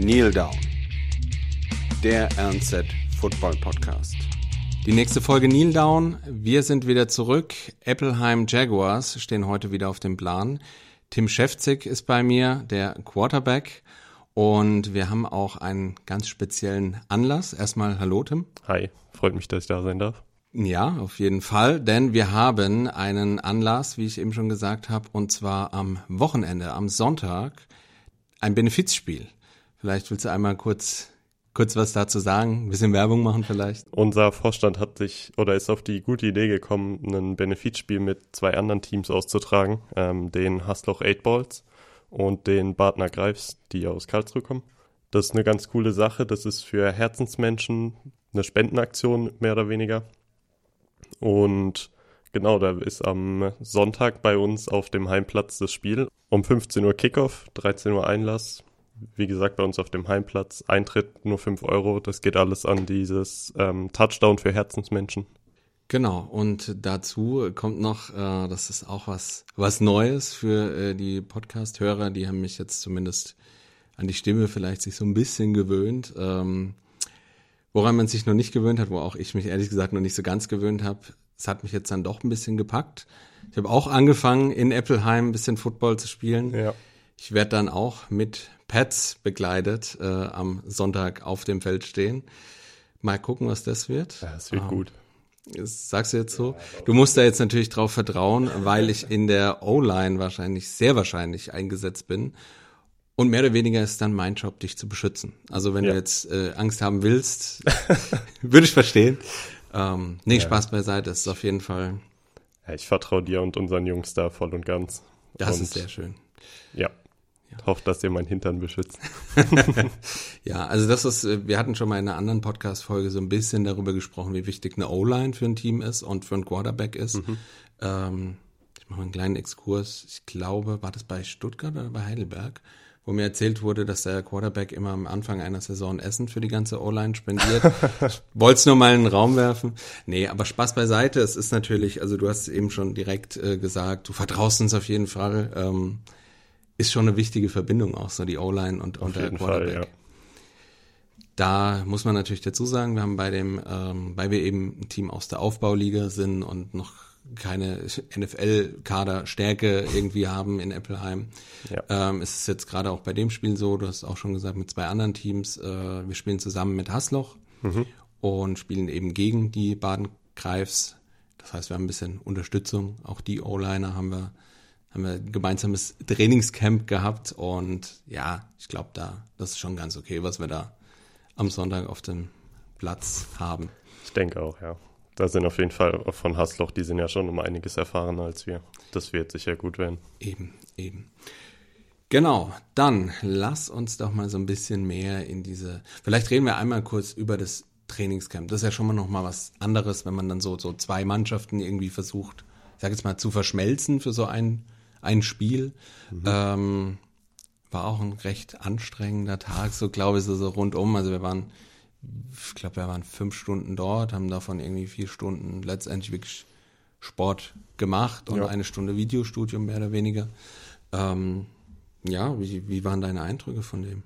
Kneel Down, der RNZ Football Podcast. Die nächste Folge Kneel Down. Wir sind wieder zurück. Appleheim Jaguars stehen heute wieder auf dem Plan. Tim Schäfzig ist bei mir, der Quarterback. Und wir haben auch einen ganz speziellen Anlass. Erstmal Hallo Tim. Hi, freut mich, dass ich da sein darf. Ja, auf jeden Fall, denn wir haben einen Anlass, wie ich eben schon gesagt habe, und zwar am Wochenende, am Sonntag, ein Benefizspiel. Vielleicht willst du einmal kurz kurz was dazu sagen, ein bisschen Werbung machen vielleicht. Unser Vorstand hat sich oder ist auf die gute Idee gekommen, ein Benefizspiel mit zwei anderen Teams auszutragen, ähm, den Hasloch 8 Balls und den Bartner Greifs, die aus Karlsruhe kommen. Das ist eine ganz coole Sache. Das ist für Herzensmenschen eine Spendenaktion, mehr oder weniger. Und genau, da ist am Sonntag bei uns auf dem Heimplatz das Spiel. Um 15 Uhr Kickoff, 13 Uhr Einlass. Wie gesagt, bei uns auf dem Heimplatz. Eintritt nur 5 Euro. Das geht alles an dieses ähm, Touchdown für Herzensmenschen. Genau, und dazu kommt noch, äh, das ist auch was, was Neues für äh, die Podcast-Hörer, die haben mich jetzt zumindest an die Stimme vielleicht sich so ein bisschen gewöhnt. Ähm, woran man sich noch nicht gewöhnt hat, wo auch ich mich ehrlich gesagt noch nicht so ganz gewöhnt habe, es hat mich jetzt dann doch ein bisschen gepackt. Ich habe auch angefangen, in Appleheim ein bisschen Football zu spielen. Ja. Ich werde dann auch mit Pets begleitet äh, am Sonntag auf dem Feld stehen. Mal gucken, was das wird. Ja, das wird ähm, gut. Sagst du jetzt so? Du musst da jetzt natürlich drauf vertrauen, weil ich in der O-Line wahrscheinlich, sehr wahrscheinlich eingesetzt bin. Und mehr oder weniger ist dann mein Job, dich zu beschützen. Also wenn ja. du jetzt äh, Angst haben willst, würde ich verstehen. Ähm, nee, ja. Spaß beiseite, das ist auf jeden Fall. Ja, ich vertraue dir und unseren Jungs da voll und ganz. Das und ist sehr schön. Ja, ja. Hoffe, dass ihr meinen Hintern beschützt. ja, also das ist, äh, wir hatten schon mal in einer anderen Podcast-Folge so ein bisschen darüber gesprochen, wie wichtig eine O-Line für ein Team ist und für ein Quarterback ist. Mhm. Ähm, ich mache mal einen kleinen Exkurs. Ich glaube, war das bei Stuttgart oder bei Heidelberg? wo mir erzählt wurde, dass der Quarterback immer am Anfang einer Saison Essen für die ganze O-Line spendiert. Wollt's nur mal in den Raum werfen. Nee, aber Spaß beiseite. Es ist natürlich, also du hast eben schon direkt äh, gesagt, du vertraust uns auf jeden Fall. Ähm, ist schon eine wichtige Verbindung auch, so die O-Line und, und der Quarterback. Fall, ja. Da muss man natürlich dazu sagen, wir haben bei dem, ähm, weil wir eben ein Team aus der Aufbauliga sind und noch keine NFL-Kaderstärke irgendwie haben in Appleheim. Ja. Ähm, ist es jetzt gerade auch bei dem Spiel so, du hast auch schon gesagt, mit zwei anderen Teams, äh, wir spielen zusammen mit Hasloch mhm. und spielen eben gegen die Baden-Greifs. Das heißt, wir haben ein bisschen Unterstützung. Auch die O-Liner haben wir haben wir ein gemeinsames Trainingscamp gehabt und ja, ich glaube da, das ist schon ganz okay, was wir da am Sonntag auf dem Platz haben. Ich denke auch, ja. Da sind auf jeden Fall von Hasloch, die sind ja schon um einiges erfahrener als wir. Das wird sicher gut werden. Eben, eben. Genau, dann lass uns doch mal so ein bisschen mehr in diese. Vielleicht reden wir einmal kurz über das Trainingscamp. Das ist ja schon mal noch mal was anderes, wenn man dann so so zwei Mannschaften irgendwie versucht, ich sag jetzt mal zu verschmelzen für so ein ein Spiel. Mhm. Ähm, war auch ein recht anstrengender Tag, so glaube ich, so, so rundum. Also wir waren, ich glaube, wir waren fünf Stunden dort, haben davon irgendwie vier Stunden letztendlich wirklich Sport gemacht und ja. eine Stunde Videostudium mehr oder weniger. Ähm, ja, wie, wie waren deine Eindrücke von dem?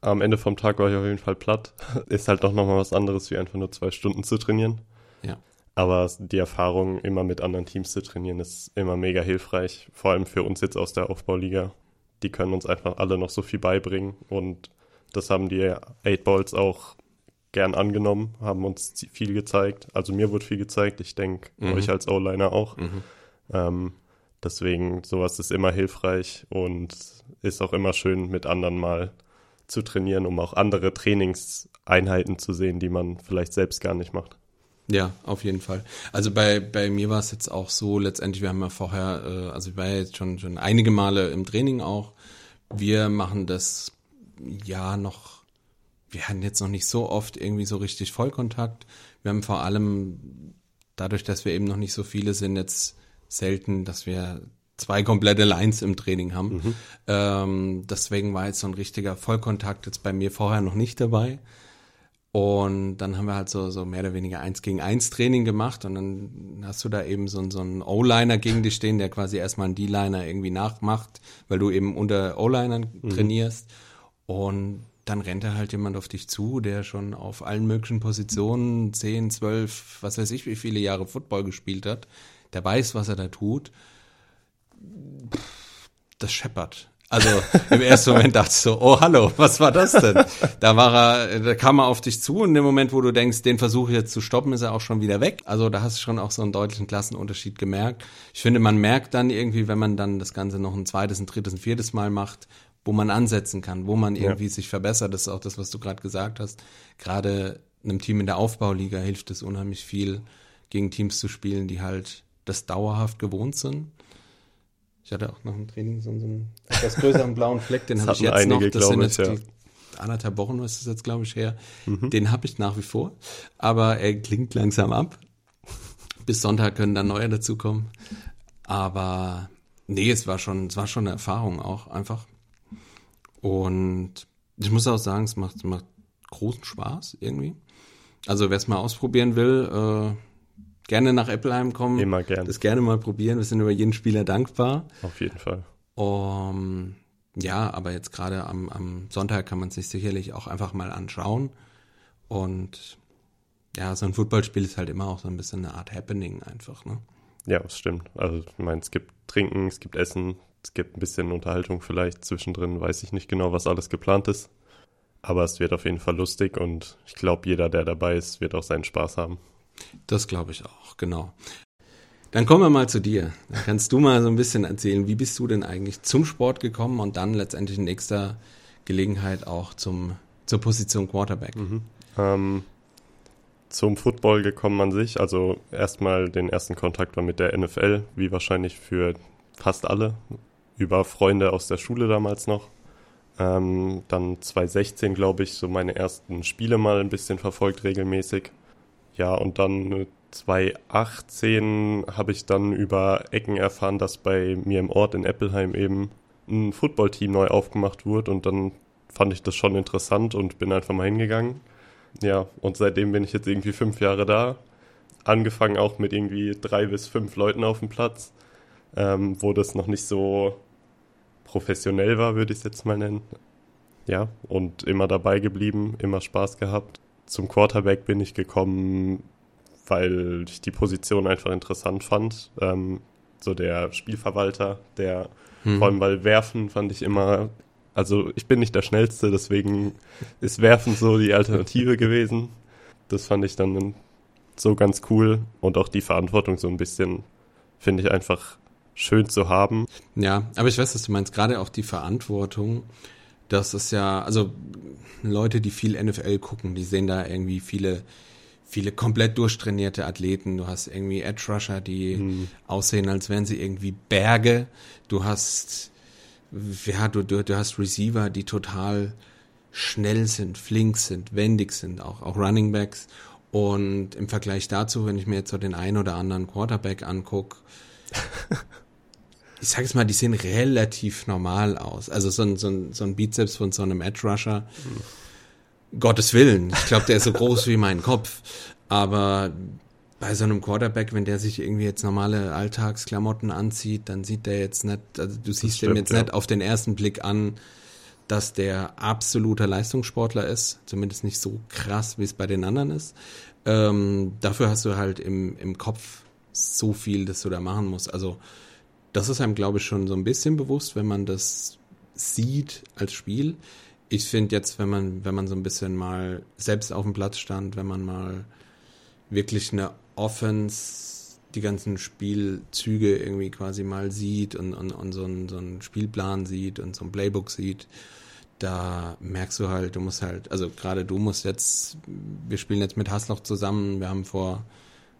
Am Ende vom Tag war ich auf jeden Fall platt. Ist halt doch nochmal was anderes, wie einfach nur zwei Stunden zu trainieren. Ja. Aber die Erfahrung, immer mit anderen Teams zu trainieren, ist immer mega hilfreich. Vor allem für uns jetzt aus der Aufbauliga. Die können uns einfach alle noch so viel beibringen. Und das haben die Eight Balls auch gern angenommen, haben uns viel gezeigt. Also mir wurde viel gezeigt. Ich denke, mhm. euch als O-Liner auch. Mhm. Ähm, deswegen, sowas ist immer hilfreich und ist auch immer schön, mit anderen mal zu trainieren, um auch andere Trainingseinheiten zu sehen, die man vielleicht selbst gar nicht macht. Ja, auf jeden Fall. Also bei, bei mir war es jetzt auch so, letztendlich, wir haben ja vorher, äh, also ich war ja jetzt schon, schon einige Male im Training auch. Wir machen das ja noch, wir hatten jetzt noch nicht so oft irgendwie so richtig Vollkontakt. Wir haben vor allem, dadurch, dass wir eben noch nicht so viele sind, jetzt selten, dass wir zwei komplette Lines im Training haben. Mhm. Ähm, deswegen war jetzt so ein richtiger Vollkontakt jetzt bei mir vorher noch nicht dabei. Und dann haben wir halt so, so mehr oder weniger eins gegen eins Training gemacht und dann hast du da eben so, so einen O-Liner gegen dich stehen, der quasi erstmal einen D-Liner irgendwie nachmacht, weil du eben unter O-Linern mhm. trainierst. Und dann rennt da halt jemand auf dich zu, der schon auf allen möglichen Positionen 10, 12, was weiß ich, wie viele Jahre Football gespielt hat. Der weiß, was er da tut. Das scheppert. Also im ersten Moment dachte ich so, oh hallo, was war das denn? Da war er, da kam er auf dich zu und in dem Moment, wo du denkst, den versuche ich jetzt zu stoppen, ist er auch schon wieder weg. Also da hast du schon auch so einen deutlichen Klassenunterschied gemerkt. Ich finde, man merkt dann irgendwie, wenn man dann das Ganze noch ein zweites, ein drittes, ein viertes Mal macht, wo man ansetzen kann, wo man irgendwie ja. sich verbessert. Das ist auch das, was du gerade gesagt hast. Gerade einem Team in der Aufbauliga hilft es unheimlich viel, gegen Teams zu spielen, die halt das dauerhaft gewohnt sind ich hatte auch noch ein Training so, einen etwas größeren blauen Fleck, den habe ich jetzt noch. Das sind jetzt ja. anderthalb Wochen, was ist jetzt, glaube ich, her. Mhm. Den habe ich nach wie vor. Aber er klingt langsam ab. Bis Sonntag können dann neue dazukommen. Aber nee, es war schon, es war schon eine Erfahrung auch einfach. Und ich muss auch sagen, es macht, macht großen Spaß irgendwie. Also wer es mal ausprobieren will, äh, gerne nach Appleheim kommen. Immer gerne. Das gerne mal probieren. Wir sind über jeden Spieler dankbar. Auf jeden Fall. Um, ja, aber jetzt gerade am, am Sonntag kann man sich sicherlich auch einfach mal anschauen. Und ja, so ein Footballspiel ist halt immer auch so ein bisschen eine Art Happening einfach, ne? Ja, das stimmt. Also ich meine, es gibt Trinken, es gibt Essen, es gibt ein bisschen Unterhaltung vielleicht zwischendrin, weiß ich nicht genau, was alles geplant ist. Aber es wird auf jeden Fall lustig und ich glaube, jeder, der dabei ist, wird auch seinen Spaß haben. Das glaube ich auch, genau. Dann kommen wir mal zu dir. Dann kannst du mal so ein bisschen erzählen, wie bist du denn eigentlich zum Sport gekommen und dann letztendlich in nächster Gelegenheit auch zum, zur Position Quarterback? Mhm. Ähm, zum Football gekommen an sich, also erstmal den ersten Kontakt war mit der NFL, wie wahrscheinlich für fast alle, über Freunde aus der Schule damals noch. Ähm, dann 2016, glaube ich, so meine ersten Spiele mal ein bisschen verfolgt regelmäßig. Ja, und dann 2018 habe ich dann über Ecken erfahren, dass bei mir im Ort in Eppelheim eben ein Footballteam neu aufgemacht wurde und dann fand ich das schon interessant und bin einfach mal hingegangen. Ja, und seitdem bin ich jetzt irgendwie fünf Jahre da. Angefangen auch mit irgendwie drei bis fünf Leuten auf dem Platz, ähm, wo das noch nicht so professionell war, würde ich es jetzt mal nennen. Ja, und immer dabei geblieben, immer Spaß gehabt zum Quarterback bin ich gekommen, weil ich die Position einfach interessant fand. Ähm, so der Spielverwalter, der hm. vor allem weil Werfen fand ich immer, also ich bin nicht der Schnellste, deswegen ist Werfen so die Alternative gewesen. Das fand ich dann so ganz cool und auch die Verantwortung so ein bisschen finde ich einfach schön zu haben. Ja, aber ich weiß, was du meinst, gerade auch die Verantwortung das ist ja, also Leute, die viel NFL gucken, die sehen da irgendwie viele, viele komplett durchtrainierte Athleten. Du hast irgendwie Edge Rusher, die mhm. aussehen, als wären sie irgendwie Berge. Du hast, ja, du, du, du hast Receiver, die total schnell sind, flink sind, wendig sind, auch, auch Running Backs. Und im Vergleich dazu, wenn ich mir jetzt so den einen oder anderen Quarterback angucke, ich sag jetzt mal, die sehen relativ normal aus. Also so ein, so ein, so ein Bizeps von so einem Edge Rusher, mhm. Gottes Willen. Ich glaube, der ist so groß wie mein Kopf. Aber bei so einem Quarterback, wenn der sich irgendwie jetzt normale Alltagsklamotten anzieht, dann sieht der jetzt nicht, also du siehst stimmt, dem jetzt ja. nicht auf den ersten Blick an, dass der absoluter Leistungssportler ist. Zumindest nicht so krass, wie es bei den anderen ist. Ähm, dafür hast du halt im, im Kopf so viel, dass du da machen musst. Also das ist einem, glaube ich, schon so ein bisschen bewusst, wenn man das sieht als Spiel. Ich finde jetzt, wenn man, wenn man so ein bisschen mal selbst auf dem Platz stand, wenn man mal wirklich eine Offense, die ganzen Spielzüge irgendwie quasi mal sieht und, und, und so, einen, so einen Spielplan sieht und so ein Playbook sieht, da merkst du halt, du musst halt, also gerade du musst jetzt, wir spielen jetzt mit Hasloch zusammen, wir haben vor,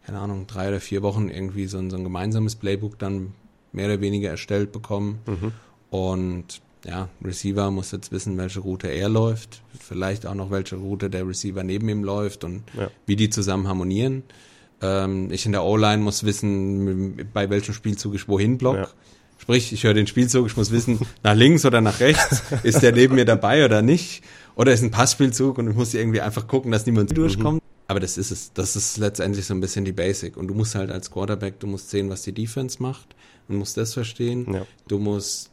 keine Ahnung, drei oder vier Wochen irgendwie so ein, so ein gemeinsames Playbook dann mehr oder weniger erstellt bekommen. Mhm. Und ja, Receiver muss jetzt wissen, welche Route er läuft, vielleicht auch noch welche Route der Receiver neben ihm läuft und ja. wie die zusammen harmonieren. Ähm, ich in der O-Line muss wissen, bei welchem Spielzug ich wohin block. Ja. Sprich, ich höre den Spielzug, ich muss wissen, nach links oder nach rechts, ist der neben mir dabei oder nicht? Oder ist ein Passspielzug und ich muss irgendwie einfach gucken, dass niemand mhm. durchkommt. Aber das ist es. Das ist letztendlich so ein bisschen die Basic. Und du musst halt als Quarterback, du musst sehen, was die Defense macht. Du musst das verstehen. Ja. Du musst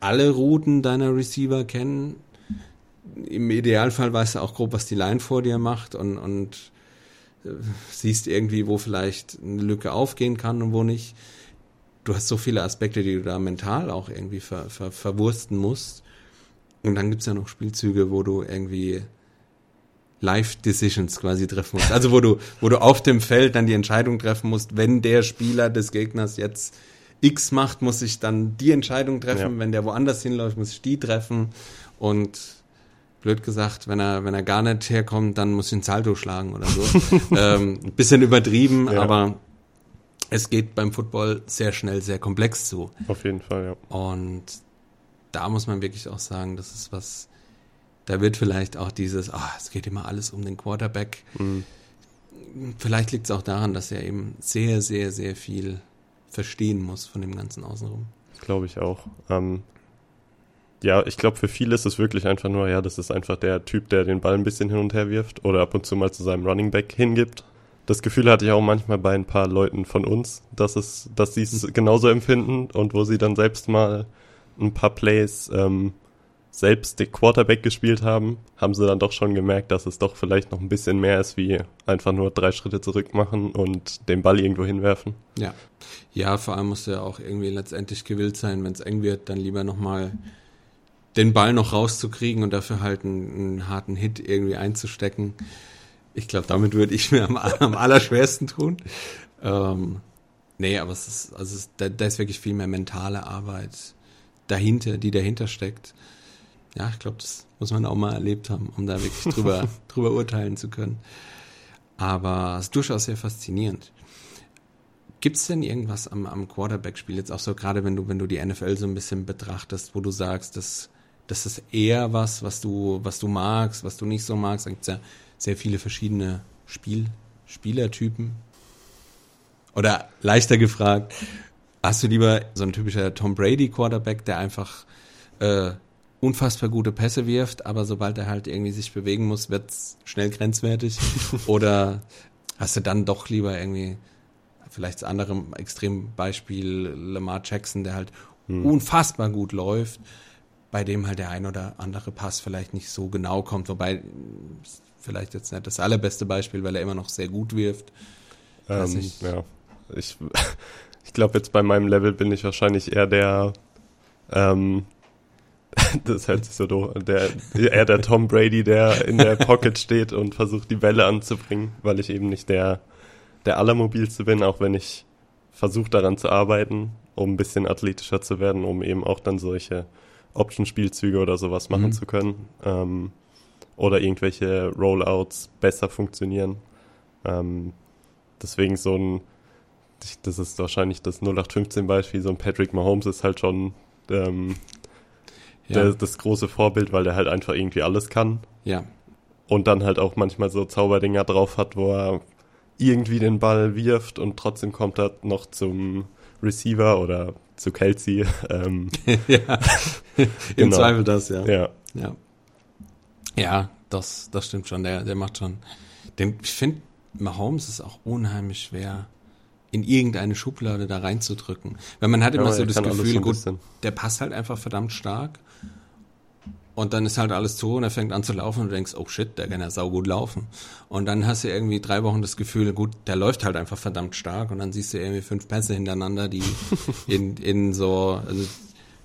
alle Routen deiner Receiver kennen. im Idealfall weißt du auch grob, was die Line vor dir macht und, und äh, siehst irgendwie, wo vielleicht eine Lücke aufgehen kann und wo nicht. Du hast so viele Aspekte, die du da mental auch irgendwie ver, ver, verwursten musst. Und dann gibt's ja noch Spielzüge, wo du irgendwie Life-Decisions quasi treffen musst. Also wo du, wo du auf dem Feld dann die Entscheidung treffen musst, wenn der Spieler des Gegners jetzt X macht, muss ich dann die Entscheidung treffen. Ja. Wenn der woanders hinläuft, muss ich die treffen. Und blöd gesagt, wenn er, wenn er gar nicht herkommt, dann muss ich ein Salto schlagen oder so. ähm, ein bisschen übertrieben, ja. aber es geht beim Football sehr schnell, sehr komplex zu. Auf jeden Fall, ja. Und da muss man wirklich auch sagen, das ist was, da wird vielleicht auch dieses, ah, es geht immer alles um den Quarterback. Mhm. Vielleicht liegt es auch daran, dass er eben sehr, sehr, sehr viel verstehen muss von dem ganzen Außenrum. Glaube ich auch. Ähm, ja, ich glaube, für viele ist es wirklich einfach nur, ja, das ist einfach der Typ, der den Ball ein bisschen hin und her wirft oder ab und zu mal zu seinem Running Back hingibt. Das Gefühl hatte ich auch manchmal bei ein paar Leuten von uns, dass es, dass sie es mhm. genauso empfinden und wo sie dann selbst mal ein paar Plays ähm, selbst den Quarterback gespielt haben, haben sie dann doch schon gemerkt, dass es doch vielleicht noch ein bisschen mehr ist, wie einfach nur drei Schritte zurück machen und den Ball irgendwo hinwerfen. Ja. Ja, vor allem muss er auch irgendwie letztendlich gewillt sein, wenn es eng wird, dann lieber nochmal den Ball noch rauszukriegen und dafür halt einen, einen harten Hit irgendwie einzustecken. Ich glaube, damit würde ich mir am, am allerschwersten tun. Ähm, nee, aber es ist, also es, da, da ist wirklich viel mehr mentale Arbeit dahinter, die dahinter steckt. Ja, ich glaube, das muss man auch mal erlebt haben, um da wirklich drüber, drüber urteilen zu können. Aber es ist durchaus sehr faszinierend. Gibt es denn irgendwas am, am Quarterback-Spiel, jetzt auch so gerade wenn du, wenn du die NFL so ein bisschen betrachtest, wo du sagst, dass das ist eher was, was du, was du magst, was du nicht so magst. Da gibt es ja sehr viele verschiedene Spiel, Spielertypen. Oder leichter gefragt, hast du lieber so ein typischer Tom Brady Quarterback, der einfach äh, unfassbar gute Pässe wirft, aber sobald er halt irgendwie sich bewegen muss, wird's schnell grenzwertig? Oder hast du dann doch lieber irgendwie vielleicht das andere Extrembeispiel Lamar Jackson, der halt hm. unfassbar gut läuft, bei dem halt der ein oder andere Pass vielleicht nicht so genau kommt, wobei vielleicht jetzt nicht das allerbeste Beispiel, weil er immer noch sehr gut wirft. Ähm, ich, ja, ich, ich glaube jetzt bei meinem Level bin ich wahrscheinlich eher der ähm, das hört sich so doof der, eher der Tom Brady, der in der Pocket steht und versucht, die Bälle anzubringen, weil ich eben nicht der, der Allermobilste bin, auch wenn ich versuche daran zu arbeiten, um ein bisschen athletischer zu werden, um eben auch dann solche Option-Spielzüge oder sowas machen mhm. zu können. Ähm, oder irgendwelche Rollouts besser funktionieren. Ähm, deswegen so ein, das ist wahrscheinlich das 0815-Beispiel, so ein Patrick Mahomes ist halt schon ähm, ja. der, das große Vorbild, weil der halt einfach irgendwie alles kann. Ja. Und dann halt auch manchmal so Zauberdinger drauf hat, wo er irgendwie den Ball wirft und trotzdem kommt er noch zum Receiver oder zu Kelsey. Ähm, ja, im genau. Zweifel das, ja. Ja. Ja, ja das, das stimmt schon. Der, der macht schon. Den, ich finde, Mahomes ist auch unheimlich schwer in irgendeine Schublade da reinzudrücken. Weil man hat immer ja, so das Gefühl, gut, der passt halt einfach verdammt stark und dann ist halt alles zu und er fängt an zu laufen und du denkst, oh shit, der kann ja saugut laufen. Und dann hast du irgendwie drei Wochen das Gefühl, gut, der läuft halt einfach verdammt stark und dann siehst du irgendwie fünf Pässe hintereinander, die in, in so, also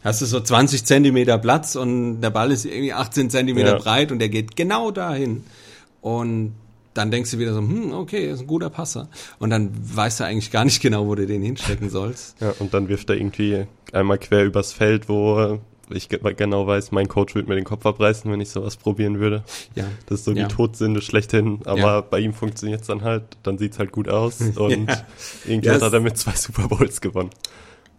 hast du so 20 Zentimeter Platz und der Ball ist irgendwie 18 Zentimeter ja. breit und der geht genau dahin. Und dann denkst du wieder so, hm, okay, ist ein guter Passer. Und dann weißt du eigentlich gar nicht genau, wo du den hinstecken sollst. Ja, und dann wirft er irgendwie einmal quer übers Feld, wo ich genau weiß, mein Coach würde mir den Kopf abreißen, wenn ich sowas probieren würde. Ja. Das ist so ja. die Todsünde schlechthin, aber ja. bei ihm funktioniert es dann halt, dann sieht es halt gut aus und ja. irgendwie ja, hat er mit zwei Super Bowls gewonnen.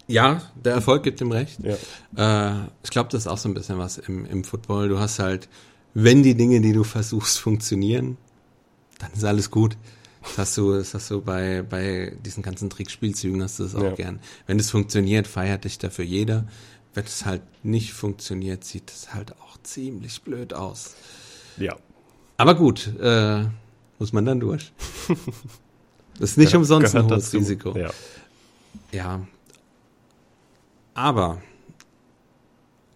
Ja, der Erfolg gibt ihm recht. Ja. Äh, ich glaube, das ist auch so ein bisschen was im, im Football. Du hast halt, wenn die Dinge, die du versuchst, funktionieren, dann ist alles gut. Das hast du, das hast du bei, bei diesen ganzen Trickspielzügen hast du das auch ja. gern. Wenn es funktioniert, feiert dich dafür jeder wenn es halt nicht funktioniert, sieht es halt auch ziemlich blöd aus. Ja. Aber gut, äh, muss man dann durch. das ist nicht ja, umsonst ein hohes Risiko. Ja. ja. Aber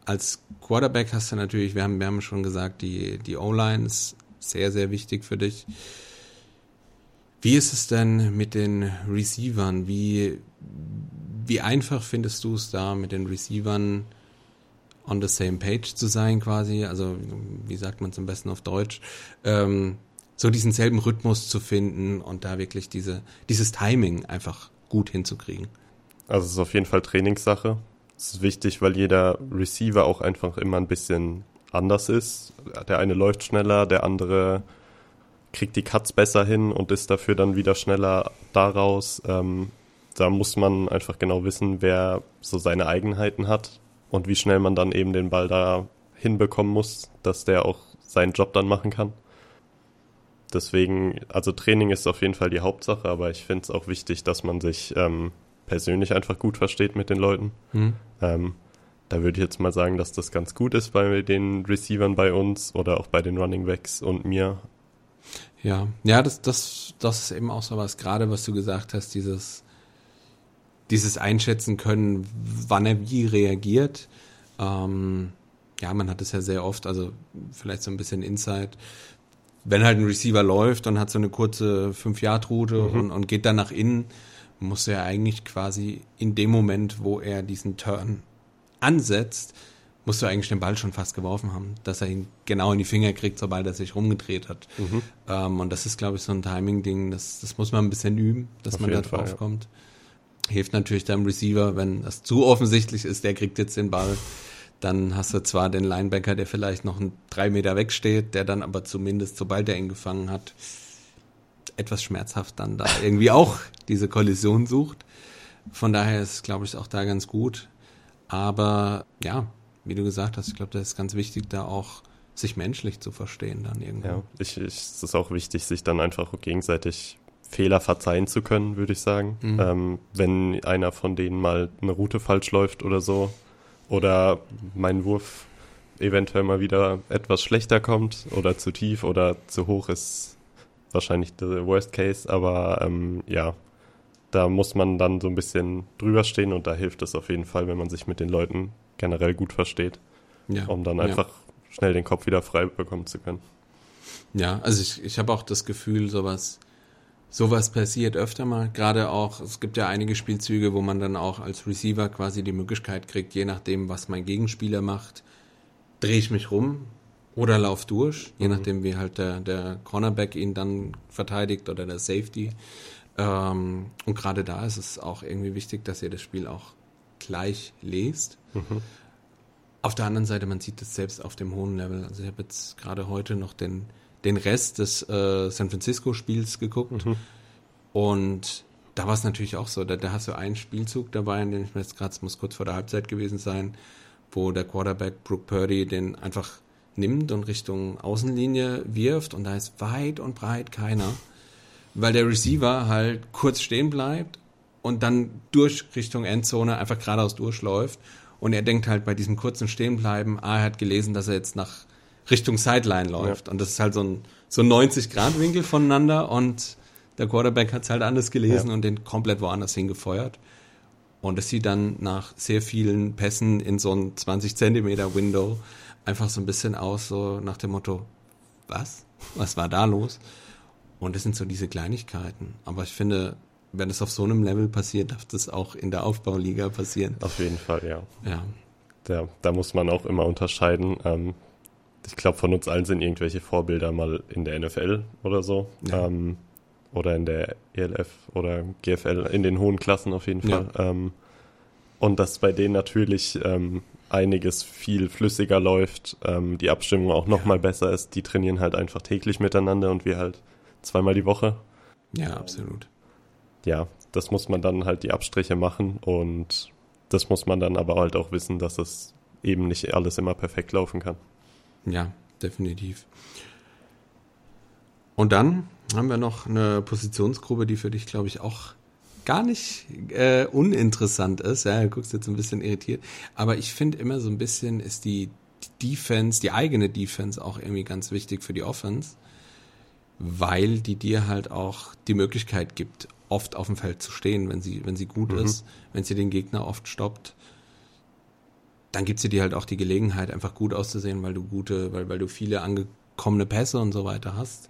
als Quarterback hast du natürlich, wir haben, wir haben schon gesagt, die, die O-Line ist sehr, sehr wichtig für dich. Wie ist es denn mit den Receivern? Wie, wie einfach findest du es da mit den Receivern on the same page zu sein quasi? Also wie sagt man es am besten auf Deutsch? Ähm, so diesen selben Rhythmus zu finden und da wirklich diese, dieses Timing einfach gut hinzukriegen. Also es ist auf jeden Fall Trainingssache. Es ist wichtig, weil jeder Receiver auch einfach immer ein bisschen anders ist. Der eine läuft schneller, der andere kriegt die Cuts besser hin und ist dafür dann wieder schneller daraus. Ähm, da muss man einfach genau wissen, wer so seine Eigenheiten hat und wie schnell man dann eben den Ball da hinbekommen muss, dass der auch seinen Job dann machen kann. Deswegen, also Training ist auf jeden Fall die Hauptsache, aber ich finde es auch wichtig, dass man sich ähm, persönlich einfach gut versteht mit den Leuten. Hm. Ähm, da würde ich jetzt mal sagen, dass das ganz gut ist bei den Receivern bei uns oder auch bei den Running Backs und mir. Ja, ja, das, das, das ist eben auch so was, gerade was du gesagt hast, dieses, dieses Einschätzen können, wann er wie reagiert. Ähm, ja, man hat es ja sehr oft, also vielleicht so ein bisschen Insight. Wenn halt ein Receiver läuft und hat so eine kurze 5-Yard-Route mhm. und, und geht dann nach innen, muss er eigentlich quasi in dem Moment, wo er diesen Turn ansetzt, musst du eigentlich den Ball schon fast geworfen haben, dass er ihn genau in die Finger kriegt, sobald er sich rumgedreht hat. Mhm. Ähm, und das ist, glaube ich, so ein Timing-Ding, das, das muss man ein bisschen üben, dass Auf man da drauf Fall, kommt. Ja. Hilft natürlich deinem Receiver, wenn das zu offensichtlich ist, der kriegt jetzt den Ball. Dann hast du zwar den Linebacker, der vielleicht noch einen drei Meter wegsteht, der dann aber zumindest, sobald er ihn gefangen hat, etwas schmerzhaft dann da irgendwie auch diese Kollision sucht. Von daher ist, glaube ich, auch da ganz gut. Aber ja, wie du gesagt hast, ich glaube, das ist ganz wichtig, da auch sich menschlich zu verstehen dann irgendwo. Ja, ich, ich, es ist auch wichtig, sich dann einfach gegenseitig Fehler verzeihen zu können, würde ich sagen. Mhm. Ähm, wenn einer von denen mal eine Route falsch läuft oder so, oder mein Wurf eventuell mal wieder etwas schlechter kommt oder zu tief oder zu hoch ist wahrscheinlich der Worst Case, aber ähm, ja, da muss man dann so ein bisschen drüber stehen und da hilft es auf jeden Fall, wenn man sich mit den Leuten generell gut versteht, ja, um dann einfach ja. schnell den Kopf wieder frei bekommen zu können. Ja, also ich, ich habe auch das Gefühl, sowas, sowas passiert öfter mal. Gerade auch, es gibt ja einige Spielzüge, wo man dann auch als Receiver quasi die Möglichkeit kriegt, je nachdem, was mein Gegenspieler macht, drehe ich mich rum oder lauf durch, je mhm. nachdem, wie halt der, der Cornerback ihn dann verteidigt oder der Safety. Ähm, und gerade da ist es auch irgendwie wichtig, dass ihr das Spiel auch gleich lest. Mhm. Auf der anderen Seite, man sieht es selbst auf dem hohen Level. Also ich habe jetzt gerade heute noch den, den Rest des äh, San Francisco-Spiels geguckt. Mhm. Und da war es natürlich auch so. Da, da hast du einen Spielzug dabei, in dem ich mir jetzt gerade, es muss kurz vor der Halbzeit gewesen sein, wo der Quarterback Brooke Purdy den einfach nimmt und Richtung Außenlinie wirft und da ist weit und breit keiner weil der Receiver halt kurz stehen bleibt und dann durch Richtung Endzone einfach geradeaus durchläuft. Und er denkt halt bei diesem kurzen Stehenbleiben, ah, er hat gelesen, dass er jetzt nach Richtung Sideline läuft. Ja. Und das ist halt so ein, so 90-Grad-Winkel voneinander und der Quarterback hat es halt anders gelesen ja. und den komplett woanders hingefeuert. Und das sieht dann nach sehr vielen Pässen in so ein 20 Zentimeter Window einfach so ein bisschen aus, so nach dem Motto, was? Was war da los? Und das sind so diese Kleinigkeiten. Aber ich finde, wenn es auf so einem Level passiert, darf das auch in der Aufbauliga passieren. Auf jeden Fall, ja. Ja. Da, da muss man auch immer unterscheiden. Ähm, ich glaube, von uns allen sind irgendwelche Vorbilder mal in der NFL oder so. Ja. Ähm, oder in der ELF oder GFL, in den hohen Klassen auf jeden Fall. Ja. Ähm, und dass bei denen natürlich ähm, einiges viel flüssiger läuft, ähm, die Abstimmung auch noch ja. mal besser ist. Die trainieren halt einfach täglich miteinander und wir halt zweimal die Woche. Ja, absolut. Ja, das muss man dann halt die Abstriche machen und das muss man dann aber halt auch wissen, dass es eben nicht alles immer perfekt laufen kann. Ja, definitiv. Und dann haben wir noch eine Positionsgruppe, die für dich, glaube ich, auch gar nicht äh, uninteressant ist. Ja, du guckst jetzt ein bisschen irritiert. Aber ich finde immer so ein bisschen ist die Defense, die eigene Defense auch irgendwie ganz wichtig für die Offense weil die dir halt auch die Möglichkeit gibt, oft auf dem Feld zu stehen, wenn sie, wenn sie gut mhm. ist, wenn sie den Gegner oft stoppt. dann gibt sie dir halt auch die Gelegenheit, einfach gut auszusehen, weil du gute, weil, weil du viele angekommene Pässe und so weiter hast.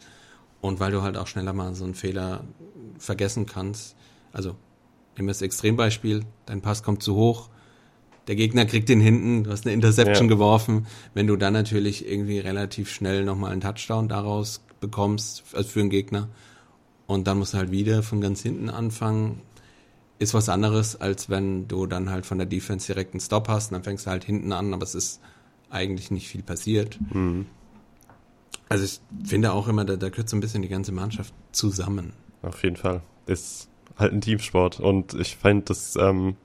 Und weil du halt auch schneller mal so einen Fehler vergessen kannst. Also, nehmen wir das Extrembeispiel, dein Pass kommt zu hoch, der Gegner kriegt den hinten, du hast eine Interception ja. geworfen. Wenn du dann natürlich irgendwie relativ schnell nochmal einen Touchdown daraus bekommst, also für einen Gegner, und dann musst du halt wieder von ganz hinten anfangen, ist was anderes, als wenn du dann halt von der Defense direkt einen Stop hast und dann fängst du halt hinten an, aber es ist eigentlich nicht viel passiert. Mhm. Also ich finde auch immer, da, da gehört so ein bisschen die ganze Mannschaft zusammen. Auf jeden Fall. Ist halt ein Teamsport und ich finde, das, ähm,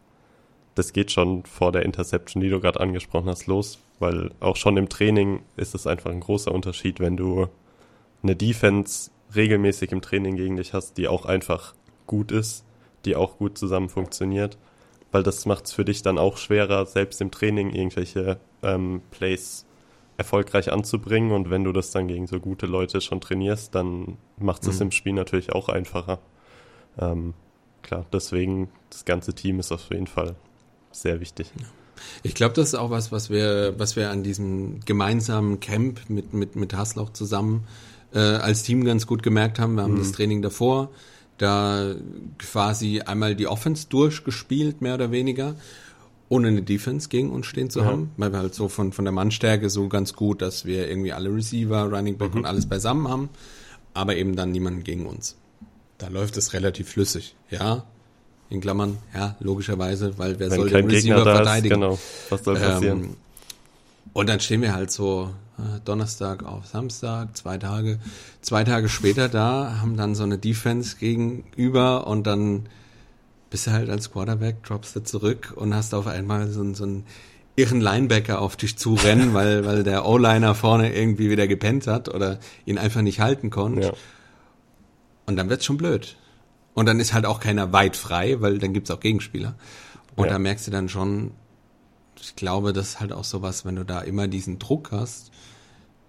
das geht schon vor der Interception, die du gerade angesprochen hast, los, weil auch schon im Training ist es einfach ein großer Unterschied, wenn du eine Defense regelmäßig im Training gegen dich hast, die auch einfach gut ist die auch gut zusammen funktioniert, weil das macht es für dich dann auch schwerer, selbst im Training irgendwelche ähm, Plays erfolgreich anzubringen und wenn du das dann gegen so gute Leute schon trainierst, dann macht es mhm. im Spiel natürlich auch einfacher. Ähm, klar, deswegen das ganze Team ist auf jeden Fall sehr wichtig. Ich glaube, das ist auch was, was wir, was wir an diesem gemeinsamen Camp mit, mit, mit Haslauch zusammen äh, als Team ganz gut gemerkt haben. Wir haben mhm. das Training davor da quasi einmal die Offense durchgespielt, mehr oder weniger, ohne eine Defense gegen uns stehen zu ja. haben, weil wir halt so von, von der Mannstärke so ganz gut, dass wir irgendwie alle Receiver, Running Back mhm. und alles beisammen haben, aber eben dann niemanden gegen uns. Da läuft es relativ flüssig, ja. In Klammern, ja, logischerweise, weil wer Wenn soll den Receiver verteidigen? Ist, genau, was soll passieren? Ähm, und dann stehen wir halt so Donnerstag auf Samstag, zwei Tage, zwei Tage später da, haben dann so eine Defense gegenüber und dann bist du halt als Quarterback, droppst du zurück und hast auf einmal so, so einen irren Linebacker auf dich zurennen, weil, weil der O-Liner vorne irgendwie wieder gepennt hat oder ihn einfach nicht halten konnte. Ja. Und dann wird's schon blöd. Und dann ist halt auch keiner weit frei, weil dann gibt's auch Gegenspieler. Und ja. da merkst du dann schon, ich glaube, das ist halt auch sowas, wenn du da immer diesen Druck hast,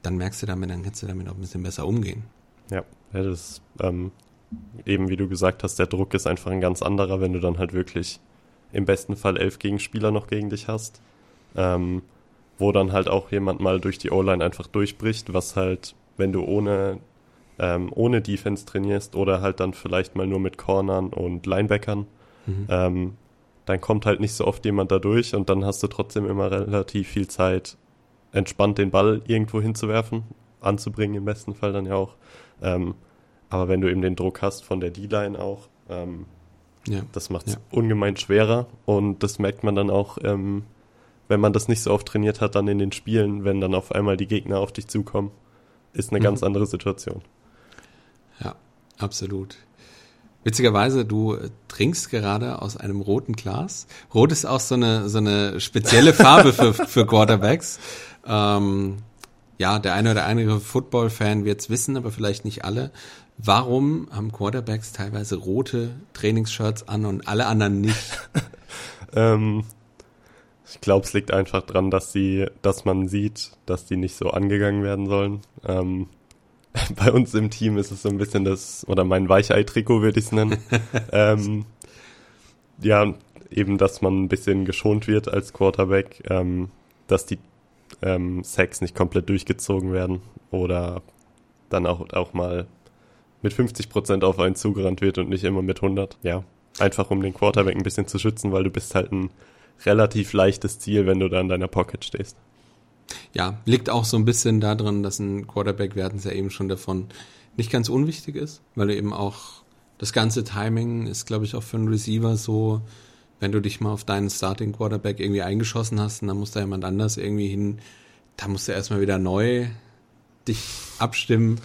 dann merkst du damit, dann kannst du damit auch ein bisschen besser umgehen. Ja, ja das ist, ähm, eben wie du gesagt hast, der Druck ist einfach ein ganz anderer, wenn du dann halt wirklich im besten Fall elf Gegenspieler noch gegen dich hast, ähm, wo dann halt auch jemand mal durch die O-Line einfach durchbricht, was halt, wenn du ohne, ähm, ohne Defense trainierst oder halt dann vielleicht mal nur mit Cornern und Linebackern, mhm. Dann kommt halt nicht so oft jemand da durch und dann hast du trotzdem immer relativ viel Zeit, entspannt den Ball irgendwo hinzuwerfen, anzubringen im besten Fall dann ja auch. Ähm, aber wenn du eben den Druck hast von der D-Line auch, ähm, ja. das macht es ja. ungemein schwerer und das merkt man dann auch, ähm, wenn man das nicht so oft trainiert hat, dann in den Spielen, wenn dann auf einmal die Gegner auf dich zukommen, ist eine mhm. ganz andere Situation. Ja, absolut. Witzigerweise, du trinkst gerade aus einem roten Glas. Rot ist auch so eine, so eine spezielle Farbe für, für Quarterbacks. Ähm, ja, der eine oder andere Football-Fan wird es wissen, aber vielleicht nicht alle. Warum haben Quarterbacks teilweise rote Trainingsshirts an und alle anderen nicht? ähm, ich glaube, es liegt einfach dran, dass sie, dass man sieht, dass die nicht so angegangen werden sollen. Ähm, bei uns im Team ist es so ein bisschen das, oder mein Weichei-Trikot würde ich es nennen. ähm, ja, eben, dass man ein bisschen geschont wird als Quarterback, ähm, dass die ähm, Sacks nicht komplett durchgezogen werden oder dann auch, auch mal mit 50 Prozent auf einen zugerannt wird und nicht immer mit 100. Ja, einfach um den Quarterback ein bisschen zu schützen, weil du bist halt ein relativ leichtes Ziel, wenn du da in deiner Pocket stehst. Ja, liegt auch so ein bisschen daran, dass ein Quarterback, wir hatten es ja eben schon davon, nicht ganz unwichtig ist, weil du eben auch das ganze Timing ist, glaube ich, auch für einen Receiver so, wenn du dich mal auf deinen Starting Quarterback irgendwie eingeschossen hast und dann muss da jemand anders irgendwie hin, da musst du erstmal wieder neu dich abstimmen.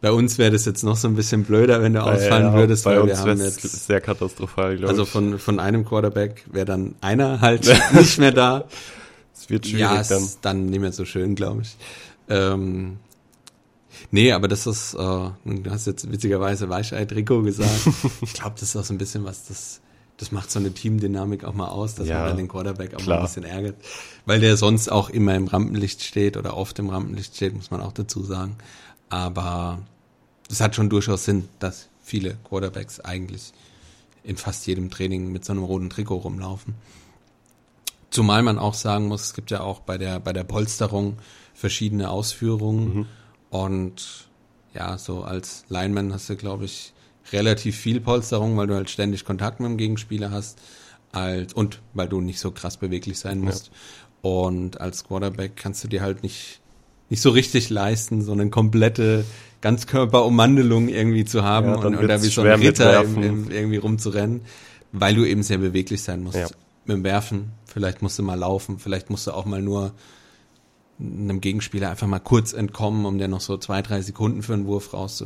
Bei uns wäre das jetzt noch so ein bisschen blöder, wenn du ausfallen ja, würdest, weil wir haben jetzt sehr katastrophal, glaube also ich. Also von von einem Quarterback wäre dann einer halt nicht mehr da. Es wird schwierig ja, dann. Dann nicht mehr so schön, glaube ich. Ähm, nee, aber das ist, äh, du hast jetzt witzigerweise Weichei-Trikot gesagt. ich glaube, das ist auch so ein bisschen was, das, das macht so eine Teamdynamik auch mal aus, dass ja, man dann den Quarterback auch klar. mal ein bisschen ärgert. Weil der sonst auch immer im Rampenlicht steht oder oft im Rampenlicht steht, muss man auch dazu sagen. Aber es hat schon durchaus Sinn, dass viele Quarterbacks eigentlich in fast jedem Training mit so einem roten Trikot rumlaufen. Zumal man auch sagen muss, es gibt ja auch bei der, bei der Polsterung verschiedene Ausführungen. Mhm. Und ja, so als Lineman hast du, glaube ich, relativ viel Polsterung, weil du halt ständig Kontakt mit dem Gegenspieler hast. Als, und weil du nicht so krass beweglich sein musst. Ja. Und als Quarterback kannst du dir halt nicht, nicht so richtig leisten, so eine komplette Ganzkörperummandelung irgendwie zu haben ja, und, und da wie so ein Ritter irgendwie rumzurennen, weil du eben sehr beweglich sein musst. Ja. Mit dem Werfen, vielleicht musst du mal laufen, vielleicht musst du auch mal nur einem Gegenspieler einfach mal kurz entkommen, um dir noch so zwei, drei Sekunden für einen Wurf raus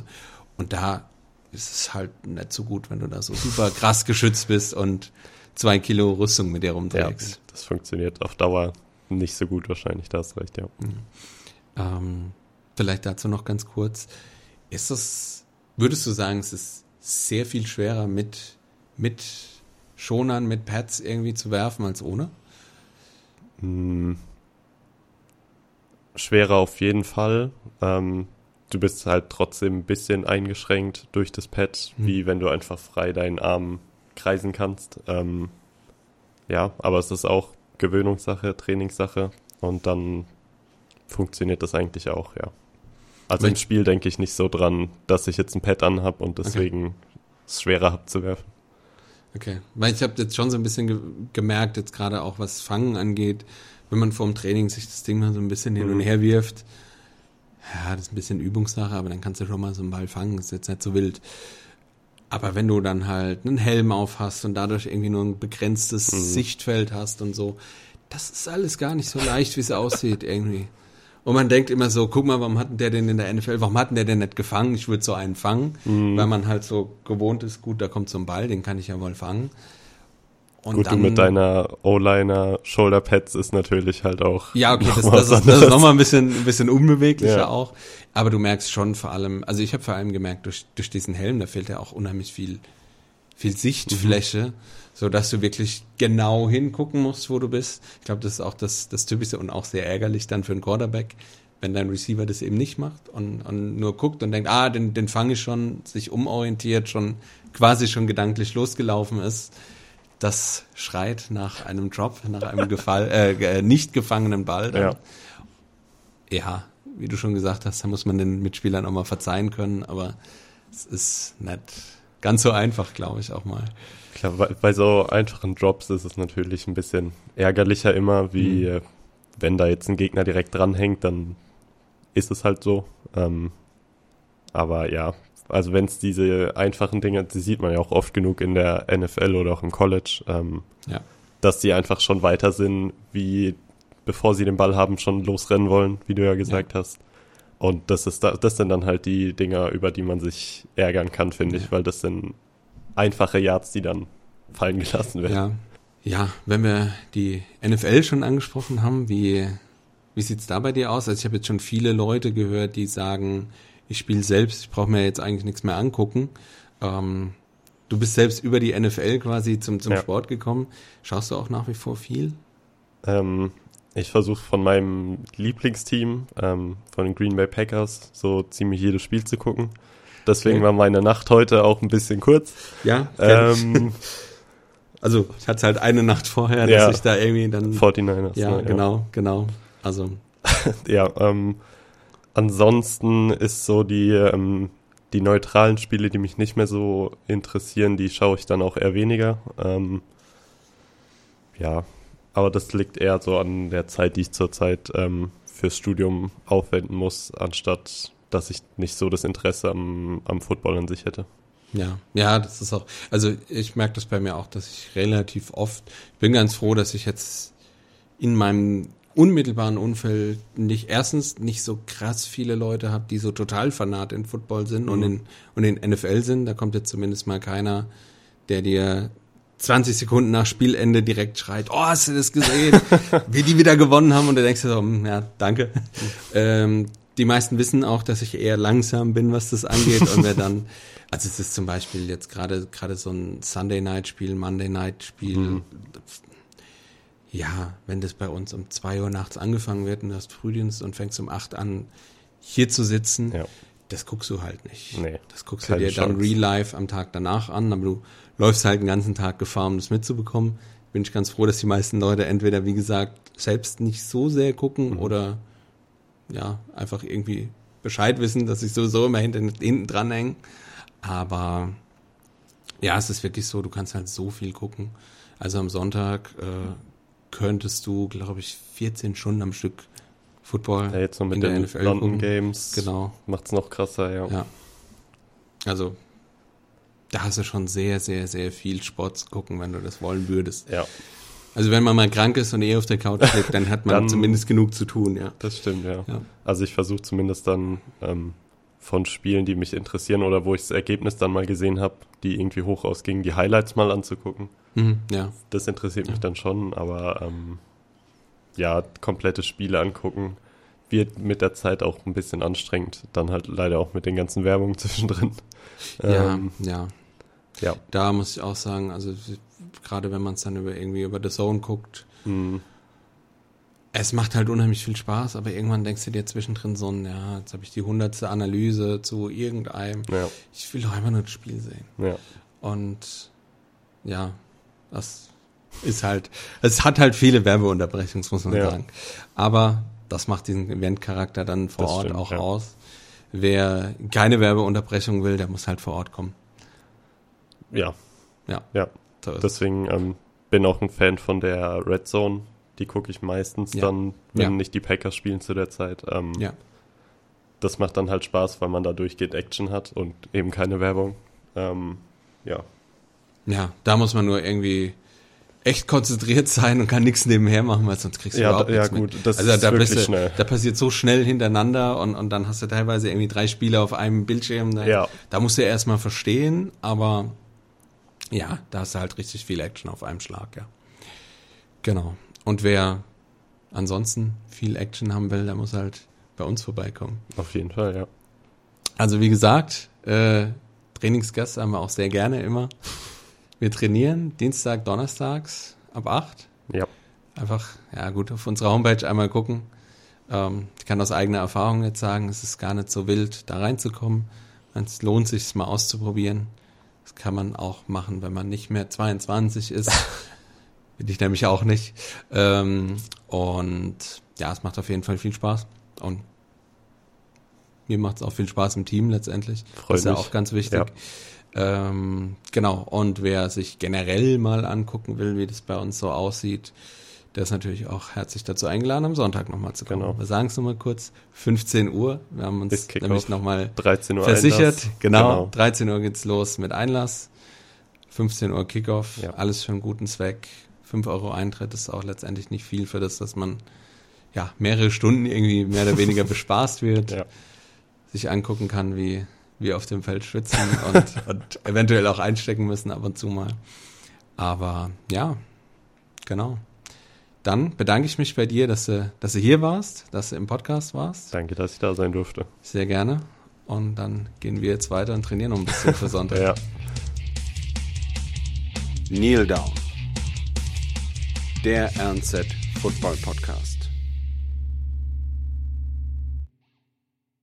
Und da ist es halt nicht so gut, wenn du da so super krass geschützt bist und zwei Kilo Rüstung mit dir rumträgst. Ja, das funktioniert auf Dauer nicht so gut wahrscheinlich, da hast recht, ja. Mhm. Ähm, Vielleicht dazu noch ganz kurz. Ist es, würdest du sagen, es ist sehr viel schwerer mit, mit Schonern, mit Pads irgendwie zu werfen als ohne? Hm. Schwerer auf jeden Fall. Ähm, du bist halt trotzdem ein bisschen eingeschränkt durch das Pad, hm. wie wenn du einfach frei deinen Arm kreisen kannst. Ähm, ja, aber es ist auch Gewöhnungssache, Trainingssache und dann funktioniert das eigentlich auch, ja. Also im Spiel denke ich nicht so dran, dass ich jetzt ein Pad anhab und deswegen okay. es schwerer habe zu werfen. Okay, weil ich habe jetzt schon so ein bisschen ge gemerkt, jetzt gerade auch was Fangen angeht, wenn man vor dem Training sich das Ding mal so ein bisschen hin und mhm. her wirft, ja, das ist ein bisschen Übungssache, aber dann kannst du schon mal so einen Ball fangen, ist jetzt nicht so wild. Aber wenn du dann halt einen Helm auf hast und dadurch irgendwie nur ein begrenztes mhm. Sichtfeld hast und so, das ist alles gar nicht so leicht, wie es aussieht irgendwie. Und man denkt immer so, guck mal, warum hat der denn in der NFL, warum hat der denn nicht gefangen? Ich würde so einen fangen, mhm. weil man halt so gewohnt ist, gut, da kommt so ein Ball, den kann ich ja wohl fangen. Und Gut, dann, du mit deiner O-Liner Shoulder Pads ist natürlich halt auch. Ja, okay, das, das, ist, das ist nochmal ein bisschen, ein bisschen unbeweglicher ja. auch. Aber du merkst schon vor allem, also ich habe vor allem gemerkt, durch, durch diesen Helm, da fehlt ja auch unheimlich viel, viel Sichtfläche. Mhm so dass du wirklich genau hingucken musst, wo du bist. Ich glaube, das ist auch das, das Typische und auch sehr ärgerlich dann für einen Quarterback, wenn dein Receiver das eben nicht macht und, und nur guckt und denkt, ah, den, den fange ich schon, sich umorientiert, schon quasi schon gedanklich losgelaufen ist. Das schreit nach einem Drop, nach einem Gefall, äh, nicht gefangenen Ball. Dann. Ja. ja, wie du schon gesagt hast, da muss man den Mitspielern auch mal verzeihen können, aber es ist nicht ganz so einfach, glaube ich, auch mal. Klar, bei, bei, so einfachen Drops ist es natürlich ein bisschen ärgerlicher immer, wie mhm. wenn da jetzt ein Gegner direkt dranhängt, dann ist es halt so. Ähm, aber ja, also wenn es diese einfachen Dinge, die sieht man ja auch oft genug in der NFL oder auch im College, ähm, ja. dass die einfach schon weiter sind, wie bevor sie den Ball haben, schon losrennen wollen, wie du ja gesagt ja. hast. Und das ist da, das sind dann halt die Dinger, über die man sich ärgern kann, finde ich, weil das sind einfache Yards, die dann fallen gelassen werden. Ja. ja, wenn wir die NFL schon angesprochen haben, wie, wie sieht's da bei dir aus? Also ich habe jetzt schon viele Leute gehört, die sagen, ich spiele selbst, ich brauche mir jetzt eigentlich nichts mehr angucken. Ähm, du bist selbst über die NFL quasi zum, zum ja. Sport gekommen. Schaust du auch nach wie vor viel? Ähm, ich versuche von meinem Lieblingsteam, ähm, von den Green Bay Packers, so ziemlich jedes Spiel zu gucken. Deswegen okay. war meine Nacht heute auch ein bisschen kurz. Ja. Ähm, also ich hatte halt eine Nacht vorher, dass ja, ich da irgendwie dann. 49ers. Ja, ne, genau, ja. genau. Also. ja, ähm, ansonsten ist so die, ähm, die neutralen Spiele, die mich nicht mehr so interessieren, die schaue ich dann auch eher weniger. Ähm, ja, aber das liegt eher so an der Zeit, die ich zurzeit ähm, fürs Studium aufwenden muss, anstatt dass ich nicht so das Interesse am, am Football an sich hätte. Ja, ja, das ist auch, also ich merke das bei mir auch, dass ich relativ oft, ich bin ganz froh, dass ich jetzt in meinem unmittelbaren Umfeld nicht, erstens nicht so krass viele Leute habe, die so total fanat in Football sind mhm. und in, und in NFL sind. Da kommt jetzt zumindest mal keiner, der dir 20 Sekunden nach Spielende direkt schreit, oh, hast du das gesehen? Wie die wieder gewonnen haben und du denkst so, hm, ja, danke. Ähm, die meisten wissen auch, dass ich eher langsam bin, was das angeht. Und wer dann, also es ist zum Beispiel jetzt gerade gerade so ein Sunday Night Spiel, Monday Night Spiel. Mhm. Ja, wenn das bei uns um zwei Uhr nachts angefangen wird und du hast Frühdienst und fängst um acht an, hier zu sitzen, ja. das guckst du halt nicht. Nee, das guckst du dir Chance. dann real life am Tag danach an, aber du läufst halt den ganzen Tag Gefahr, um das mitzubekommen. bin ich ganz froh, dass die meisten Leute entweder, wie gesagt, selbst nicht so sehr gucken mhm. oder ja, einfach irgendwie Bescheid wissen, dass ich sowieso immer hinten, hinten dran hänge. Aber ja, es ist wirklich so, du kannst halt so viel gucken. Also am Sonntag äh, könntest du, glaube ich, 14 Stunden am Stück Football ja, jetzt noch mit in den NFL London gucken. Games genau. macht's noch krasser, ja. ja. Also da hast du schon sehr, sehr, sehr viel Sport zu gucken, wenn du das wollen würdest. Ja. Also wenn man mal krank ist und eh auf der Couch liegt, dann hat man dann, zumindest genug zu tun, ja. Das stimmt, ja. ja. Also ich versuche zumindest dann ähm, von Spielen, die mich interessieren oder wo ich das Ergebnis dann mal gesehen habe, die irgendwie hoch ausgingen, die Highlights mal anzugucken. Mhm, ja. Das interessiert mich dann schon, aber ähm, ja, komplette Spiele angucken wird mit der Zeit auch ein bisschen anstrengend. Dann halt leider auch mit den ganzen Werbungen zwischendrin. Ja, ähm, ja. Ja. Da muss ich auch sagen, also gerade wenn man es dann über irgendwie über The Zone guckt, mhm. es macht halt unheimlich viel Spaß, aber irgendwann denkst du dir zwischendrin so, ja, jetzt habe ich die hundertste Analyse zu irgendeinem. Ja. Ich will doch einfach nur das Spiel sehen. Ja. Und ja, das ist halt, es hat halt viele Werbeunterbrechungen, muss man ja. sagen. Aber das macht diesen Eventcharakter dann vor das Ort stimmt, auch ja. aus. Wer keine Werbeunterbrechung will, der muss halt vor Ort kommen. Ja. Ja. Ja. Deswegen ähm, bin auch ein Fan von der Red Zone. Die gucke ich meistens ja. dann, wenn ja. nicht die Packers spielen zu der Zeit. Ähm, ja. Das macht dann halt Spaß, weil man da durchgeht Action hat und eben keine Werbung. Ähm, ja. Ja, da muss man nur irgendwie echt konzentriert sein und kann nichts nebenher machen, weil sonst kriegst du ja, überhaupt ja, nichts gut, mit. Das also da, bist du, schnell. da passiert so schnell hintereinander und, und dann hast du teilweise irgendwie drei Spiele auf einem Bildschirm. Da, ja. da musst du erstmal verstehen, aber ja, da hast du halt richtig viel Action auf einem Schlag, ja. Genau. Und wer ansonsten viel Action haben will, der muss halt bei uns vorbeikommen. Auf jeden Fall, ja. Also wie gesagt, äh, Trainingsgäste haben wir auch sehr gerne immer. Wir trainieren Dienstag, Donnerstags ab 8. Ja. Einfach, ja gut, auf unserer Homepage einmal gucken. Ähm, ich kann aus eigener Erfahrung jetzt sagen, es ist gar nicht so wild, da reinzukommen. Es lohnt sich, es mal auszuprobieren. Das kann man auch machen, wenn man nicht mehr 22 ist. Bin ich nämlich auch nicht. Ähm, und ja, es macht auf jeden Fall viel Spaß. Und mir macht es auch viel Spaß im Team letztendlich. Freut das ist ja auch ganz wichtig. Ja. Ähm, genau, und wer sich generell mal angucken will, wie das bei uns so aussieht, der ist natürlich auch herzlich dazu eingeladen, am Sonntag nochmal zu kommen. Genau. Wir sagen es nochmal kurz, 15 Uhr. Wir haben uns nämlich nochmal versichert. Genau, genau, 13 Uhr geht's los mit Einlass. 15 Uhr Kickoff, ja. alles für einen guten Zweck. 5 Euro Eintritt ist auch letztendlich nicht viel für das, dass man ja mehrere Stunden irgendwie mehr oder weniger bespaßt wird. Ja. Sich angucken kann, wie wir auf dem Feld schwitzen und, und eventuell auch einstecken müssen ab und zu mal. Aber ja, genau. Dann bedanke ich mich bei dir, dass du, dass du hier warst, dass du im Podcast warst. Danke, dass ich da sein durfte. Sehr gerne. Und dann gehen wir jetzt weiter und trainieren noch ein bisschen für Sonntag. ja. Kneel Down. Der RNZ Football Podcast.